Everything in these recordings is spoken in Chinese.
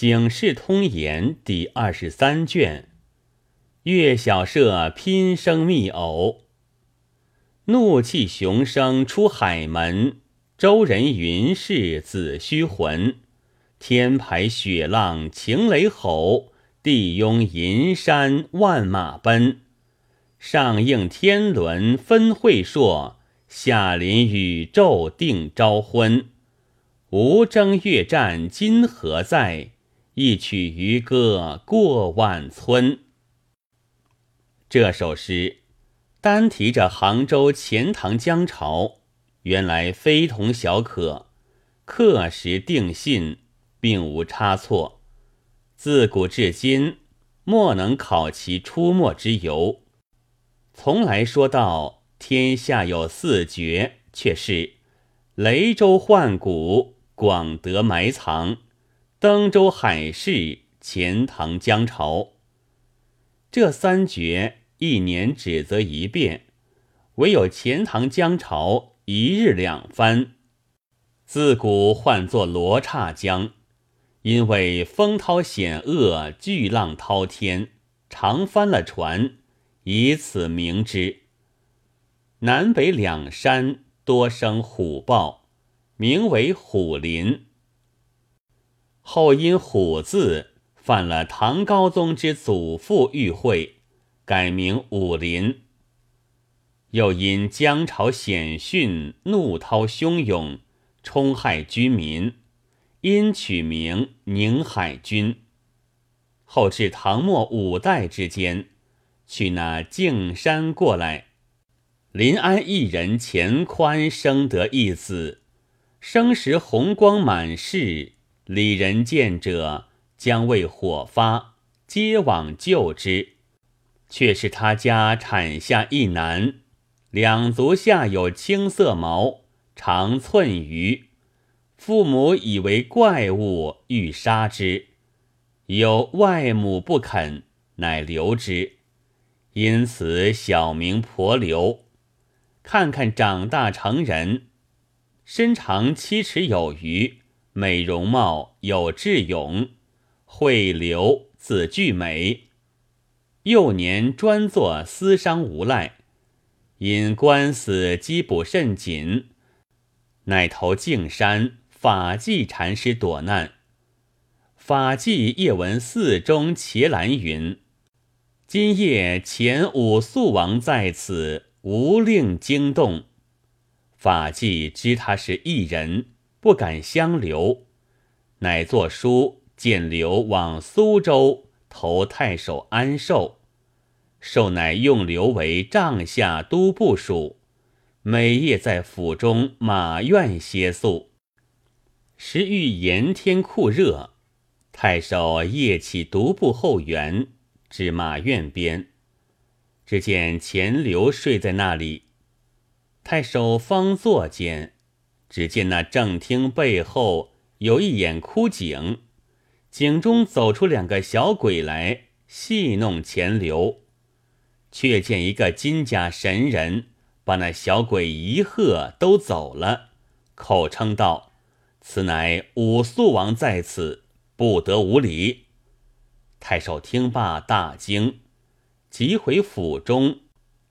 警世通言第二十三卷，岳小社拼生密偶，怒气雄声出海门。周人云氏子虚魂，天排雪浪晴雷吼，地拥银山万马奔。上应天伦分会硕，下临宇宙定朝昏。无争越战今何在？一曲渔歌过万村。这首诗单提着杭州钱塘江潮，原来非同小可，刻石定信，并无差错。自古至今，莫能考其出没之由。从来说到天下有四绝，却是雷州换骨，广德埋藏。登州海市，钱塘江潮，这三绝一年只则一变，唯有钱塘江潮一日两番。自古唤作罗刹江，因为风涛险恶，巨浪滔天，常翻了船，以此名之。南北两山多生虎豹，名为虎林。后因“虎”字犯了唐高宗之祖父玉会，改名武林。又因江潮险峻，怒涛汹涌，冲害居民，因取名宁海军。后至唐末五代之间，取那径山过来，临安一人钱宽生得一子，生时红光满室。李人见者，将为火发，皆往救之。却是他家产下一男，两足下有青色毛，长寸余。父母以为怪物，欲杀之，有外母不肯，乃留之。因此小名婆留。看看长大成人，身长七尺有余。美容貌有智勇，会流子具美。幼年专做私商无赖，因官司缉捕甚紧，乃投径山法纪禅师躲难。法纪夜闻寺中伽蓝云：“今夜前五宿王在此，无令惊动。”法纪知他是异人。不敢相留，乃作书荐刘往苏州投太守安寿，寿乃用刘为帐下都部署，每夜在府中马院歇宿。时遇炎天酷热，太守夜起独步后园，至马院边，只见钱刘睡在那里，太守方坐间。只见那正厅背后有一眼枯井，井中走出两个小鬼来戏弄钱流，却见一个金甲神人把那小鬼一喝都走了，口称道：“此乃武肃王在此，不得无礼。”太守听罢大惊，即回府中，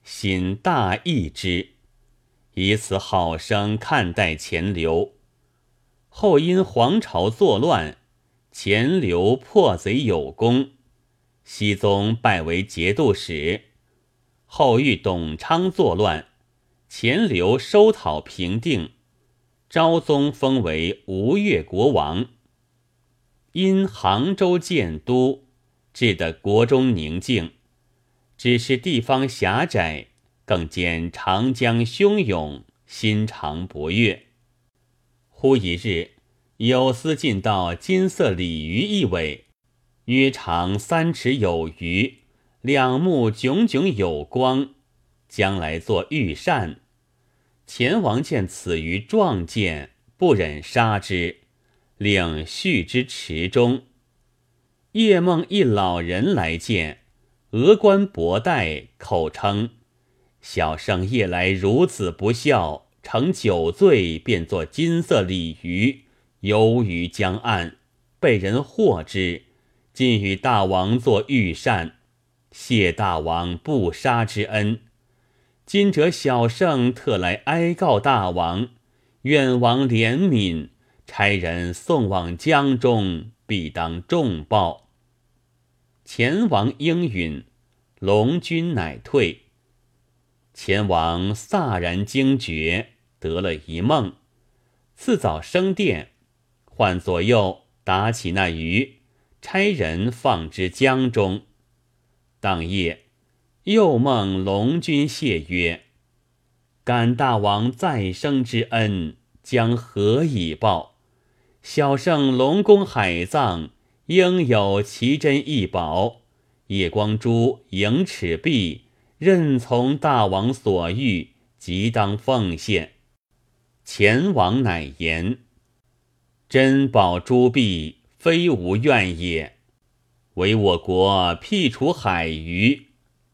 心大异之。以此好生看待钱流，后因皇朝作乱，钱流破贼有功，熹宗拜为节度使。后遇董昌作乱，钱流收讨平定，昭宗封为吴越国王。因杭州建都，治得国中宁静，只是地方狭窄。更见长江汹涌，心肠不悦。忽一日，有司进到金色鲤鱼一尾，约长三尺有余，两目炯炯有光，将来做御膳。前王见此鱼壮健，不忍杀之，令续之池中。夜梦一老人来见，额冠博带，口称。小生夜来如此不孝，乘酒醉便作金色鲤鱼，游于江岸，被人获之，今与大王作御膳，谢大王不杀之恩。今者小圣特来哀告大王，愿王怜悯，差人送往江中，必当重报。前王应允，龙君乃退。前王飒然惊觉，得了一梦。次早升殿，唤左右打起那鱼，差人放之江中。当夜。又梦龙君谢曰：“感大王再生之恩，将何以报？小圣龙宫海藏，应有奇珍异宝。夜光珠、盈尺璧，任从大王所欲，即当奉献。”前王乃言：“珍宝珠璧，非无怨也。唯我国辟除海鱼。”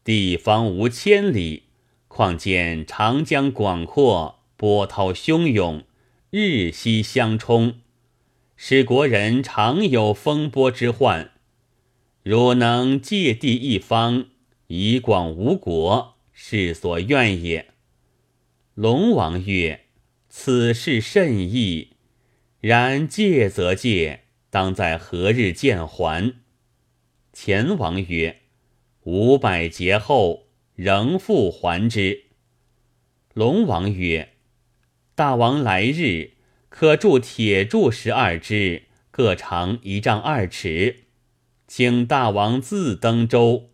地方无千里，况见长江广阔，波涛汹涌，日夕相冲，使国人常有风波之患。汝能借地一方，以广吴国，是所愿也。龙王曰：“此事甚易，然借则借，当在何日见还？”前王曰。五百劫后，仍复还之。龙王曰：“大王来日可铸铁柱十二支，各长一丈二尺，请大王自登舟。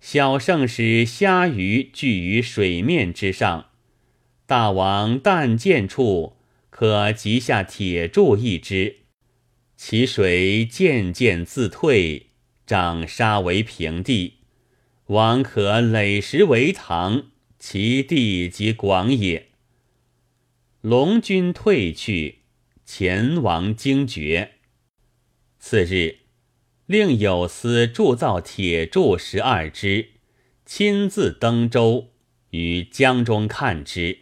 小圣使虾鱼聚于水面之上，大王但见处，可即下铁柱一支，其水渐渐自退，涨沙为平地。”王可垒石为堂，其地即广也。龙君退去，前王惊觉。次日，令有司铸造铁柱十二支，亲自登舟于江中看之，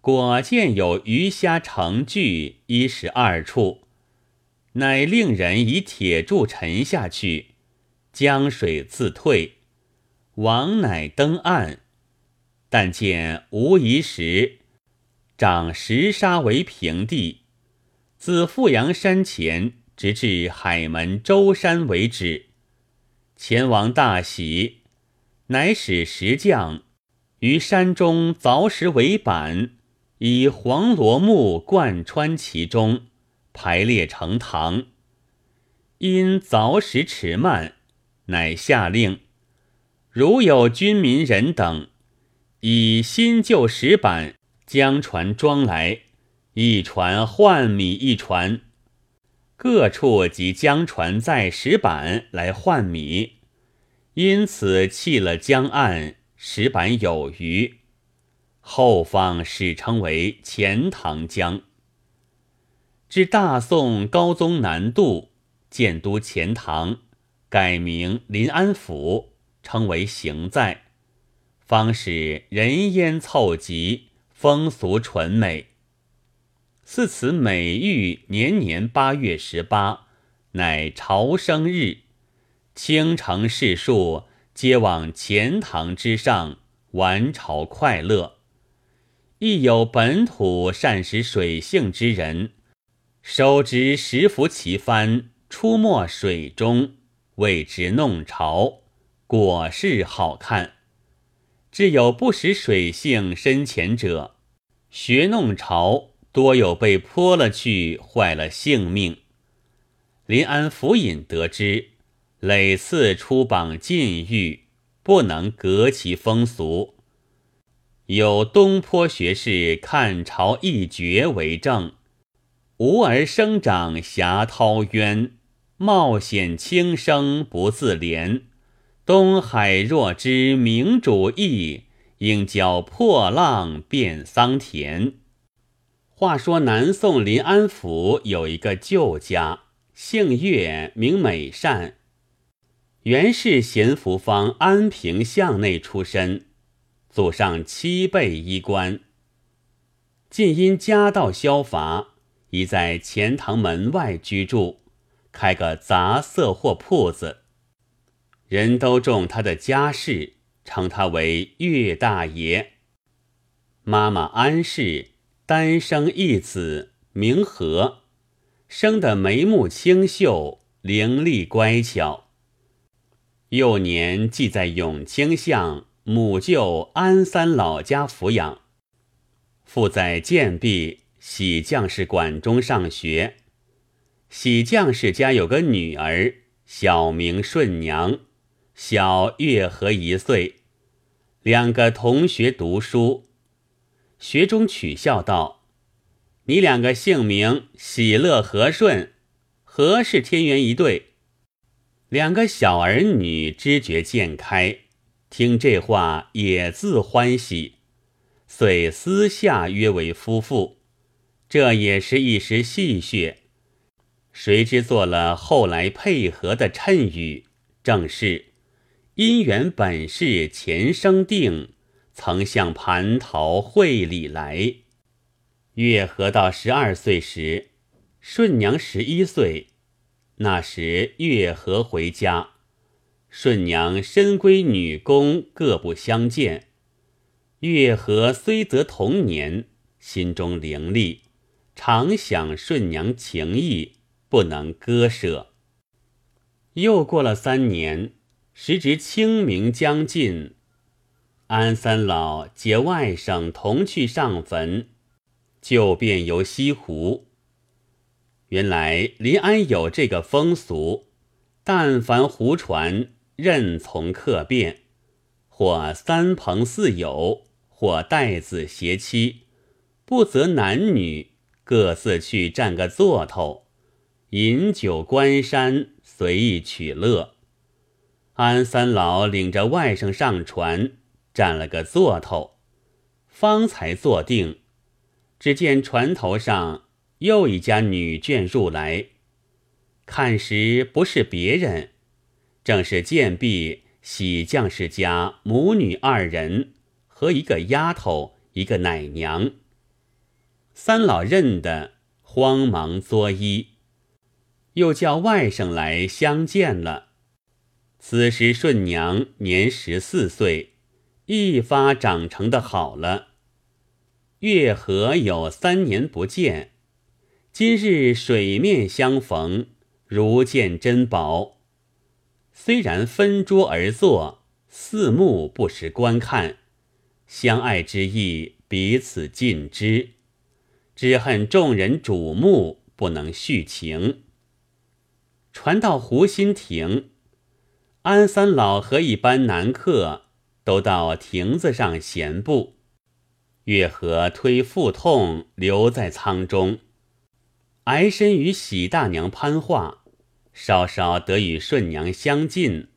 果见有鱼虾成聚一十二处，乃令人以铁柱沉下去，江水自退。王乃登岸，但见无疑石，长石沙为平地，自富阳山前直至海门舟山为止。前王大喜，乃使石匠于山中凿石为板，以黄罗木贯穿其中，排列成堂。因凿石迟慢，乃下令。如有军民人等，以新旧石板将船装来，一船换米一船，各处即江船载石板来换米，因此弃了江岸，石板有余。后方史称为钱塘江。至大宋高宗南渡，建都钱塘，改名临安府。称为行在，方使人烟凑集，风俗淳美。似此美玉年年八月十八，乃朝生日，倾城士庶皆往钱塘之上玩朝快乐。亦有本土善识水性之人，手执石浮其帆，出没水中，谓之弄潮。果是好看，只有不识水性深浅者，学弄潮，多有被泼了去，坏了性命。临安府尹得知，累次出榜禁欲，不能革其风俗。有东坡学士看朝一绝为证：吾儿生长峡涛渊，冒险轻生不自怜。东海若知明主意，应教破浪变桑田。话说南宋临安府有一个旧家，姓岳，名美善，原是咸福坊安平巷内出身，祖上七辈衣冠。近因家道消乏，已在钱塘门外居住，开个杂色货铺子。人都重他的家世，称他为岳大爷。妈妈安氏单生一子，名和，生得眉目清秀，伶俐乖巧。幼年即在永清巷母舅安三老家抚养，父在建壁喜将士馆中上学。喜将士家有个女儿，小名顺娘。小月和一岁，两个同学读书，学中取笑道：“你两个姓名喜乐和顺，何是天缘一对？”两个小儿女知觉渐开，听这话也自欢喜，遂私下约为夫妇。这也是一时戏谑，谁知做了后来配合的衬语，正是。姻缘本是前生定，曾向蟠桃会里来。月和到十二岁时，顺娘十一岁。那时月和回家，顺娘身归女宫，各不相见。月和虽则同年，心中伶俐，常想顺娘情意，不能割舍。又过了三年。时值清明将近，安三老结外甥同去上坟，就便游西湖。原来临安有这个风俗，但凡湖船任从客便，或三朋四友，或带子携妻，不择男女，各自去占个座头，饮酒观山，随意取乐。安三老领着外甥上船，占了个座头，方才坐定。只见船头上又一家女眷入来，看时不是别人，正是贱婢喜将士家母女二人和一个丫头，一个奶娘。三老认得，慌忙作揖，又叫外甥来相见了。此时顺娘年十四岁，一发长成的好了。月河有三年不见，今日水面相逢，如见珍宝。虽然分桌而坐，四目不时观看，相爱之意彼此尽知，只恨众人瞩目，不能续情。传到湖心亭。安三老和一班男客都到亭子上闲步，月和推腹痛留在舱中，挨身与喜大娘攀话，稍稍得与顺娘相近，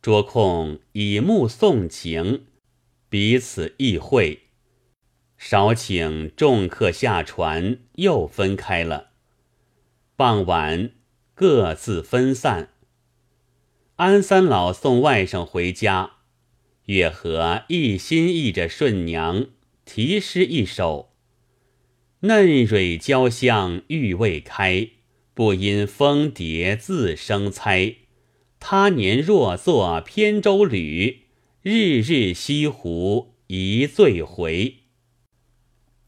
捉空以目送情，彼此意会。少请众客下船，又分开了。傍晚各自分散。安三老送外甥回家，月和一心忆着顺娘，题诗一首：“嫩蕊娇香欲未开，不因蜂蝶自生猜。他年若作扁舟侣，日日西湖一醉回。”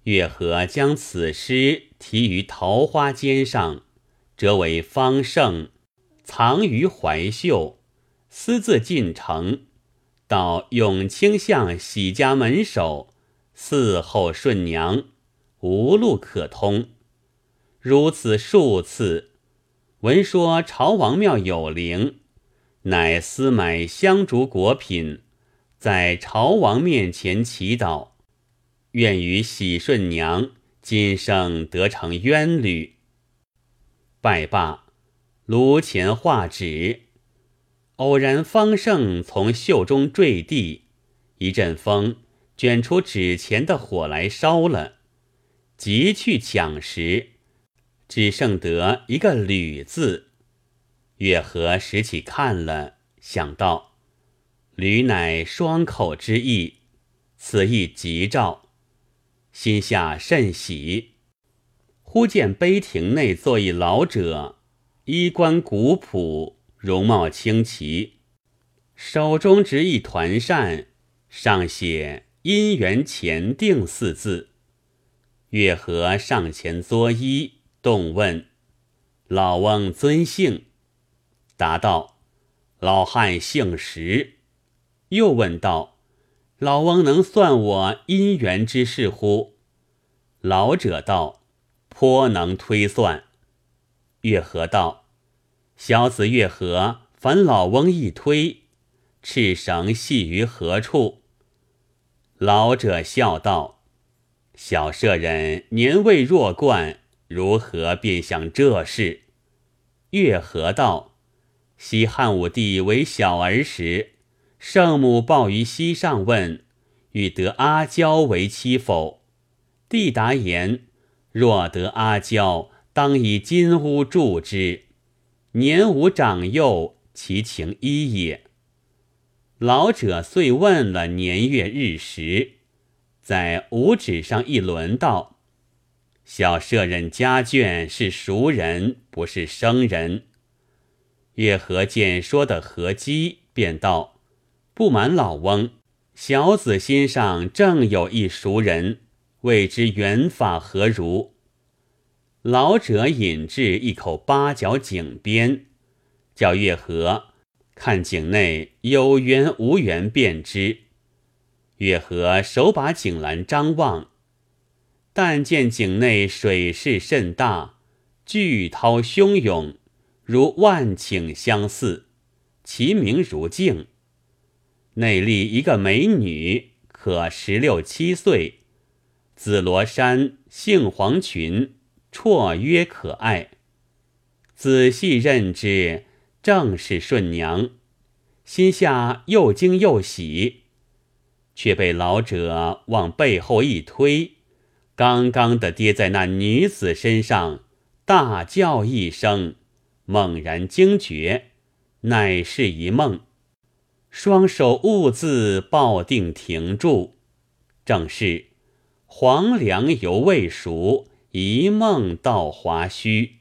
月和将此诗题于桃花笺上，折为方胜，藏于怀袖。私自进城，到永清巷喜家门首伺候顺娘，无路可通。如此数次，闻说朝王庙有灵，乃私买香烛果品，在朝王面前祈祷，愿与喜顺娘今生得成冤侣。拜罢，炉前画纸。偶然，方胜从袖中坠地，一阵风卷出纸钱的火来烧了。急去抢时，只剩得一个“吕”字。月和拾起看了，想到“吕”乃双口之意，此意吉兆，心下甚喜。忽见碑亭内坐一老者，衣冠古朴，容貌清奇，手中执一团扇，上写“姻缘前定”四字。月和上前作揖，动问：“老翁尊姓？”答道：“老汉姓石。”又问道：“老翁能算我姻缘之事乎？”老者道：“颇能推算。”月和道：“小子月和，烦老翁一推，赤绳系于何处？”老者笑道：“小舍人年未弱冠，如何便想这事？”月和道：“西汉武帝为小儿时，圣母抱于膝上问，欲得阿娇为妻否？帝答言：若得阿娇。”当以金屋助之，年无长幼，其情依也。老者遂问了年月日时，在五指上一轮道：“小舍人家眷是熟人，不是生人。”月和见说的合机，便道：“不瞒老翁，小子心上正有一熟人，未知缘法何如？”老者引至一口八角井边，叫月河看井内有缘无缘便知。月河手把井栏张望，但见井内水势甚大，巨涛汹涌，如万顷相似，其名如镜。内立一个美女，可十六七岁，紫罗衫，杏黄裙。绰约可爱，仔细认之，正是顺娘。心下又惊又喜，却被老者往背后一推，刚刚的跌在那女子身上，大叫一声，猛然惊觉，乃是一梦。双手兀自抱定停住，正是黄粱犹未熟。一梦到华胥。